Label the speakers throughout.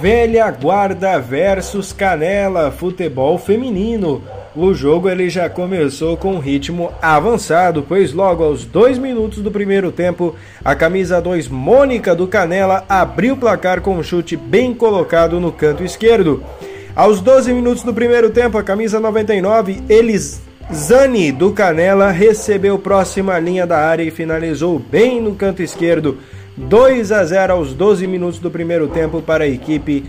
Speaker 1: Velha Guarda versus Canela, futebol feminino. O jogo ele já começou com um ritmo avançado, pois logo aos dois minutos do primeiro tempo, a camisa 2 Mônica do Canela abriu o placar com um chute bem colocado no canto esquerdo. Aos 12 minutos do primeiro tempo, a camisa 99 Elis Zani do Canela recebeu próxima linha da área e finalizou bem no canto esquerdo 2 a 0 aos 12 minutos do primeiro tempo para a equipe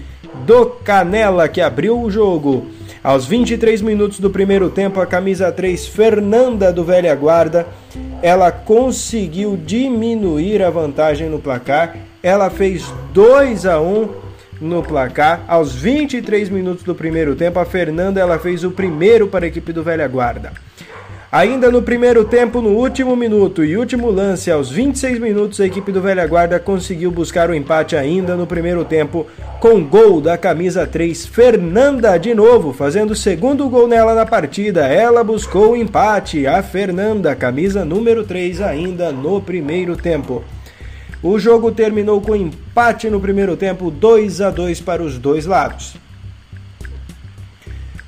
Speaker 1: do Canela que abriu o jogo. Aos 23 minutos do primeiro tempo, a camisa 3 Fernanda do Velha Guarda, ela conseguiu diminuir a vantagem no placar. Ela fez 2 a 1 no placar. Aos 23 minutos do primeiro tempo, a Fernanda ela fez o primeiro para a equipe do Velha Guarda. Ainda no primeiro tempo, no último minuto e último lance, aos 26 minutos, a equipe do Velha Guarda conseguiu buscar o empate ainda no primeiro tempo, com gol da camisa 3, Fernanda de novo, fazendo o segundo gol nela na partida. Ela buscou o empate, a Fernanda, camisa número 3, ainda no primeiro tempo. O jogo terminou com empate no primeiro tempo, 2 a 2 para os dois lados.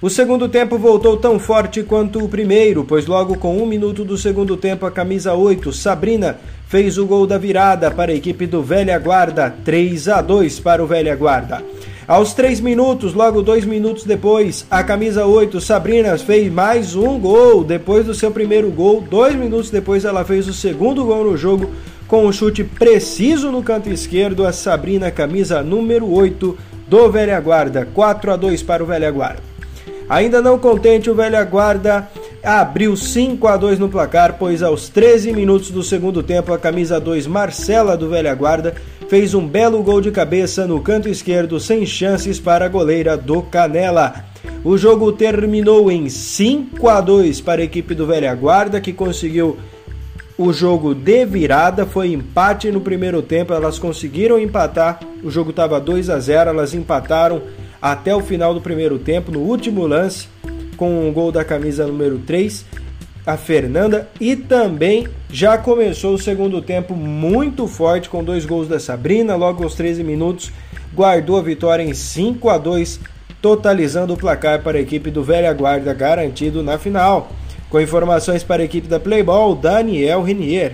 Speaker 1: O segundo tempo voltou tão forte quanto o primeiro, pois logo com um minuto do segundo tempo, a camisa 8, Sabrina, fez o gol da virada para a equipe do Velha Guarda, 3 a 2 para o Velha Guarda. Aos 3 minutos, logo dois minutos depois, a camisa 8, Sabrina, fez mais um gol. Depois do seu primeiro gol, dois minutos depois, ela fez o segundo gol no jogo com um chute preciso no canto esquerdo. A Sabrina, camisa número 8 do Velha Guarda, 4 a 2 para o Velha Guarda. Ainda não contente, o Velha Guarda abriu 5 a 2 no placar, pois aos 13 minutos do segundo tempo a camisa 2 Marcela do Velha Guarda fez um belo gol de cabeça no canto esquerdo sem chances para a goleira do Canela. O jogo terminou em 5 a 2 para a equipe do Velha Guarda que conseguiu o jogo de virada, foi empate no primeiro tempo, elas conseguiram empatar. O jogo estava 2 a 0, elas empataram até o final do primeiro tempo, no último lance, com o gol da camisa número 3, a Fernanda, e também já começou o segundo tempo muito forte com dois gols da Sabrina, logo aos 13 minutos, guardou a vitória em 5 a 2, totalizando o placar para a equipe do Velha Guarda garantido na final. Com informações para a equipe da Playball, Daniel Renier.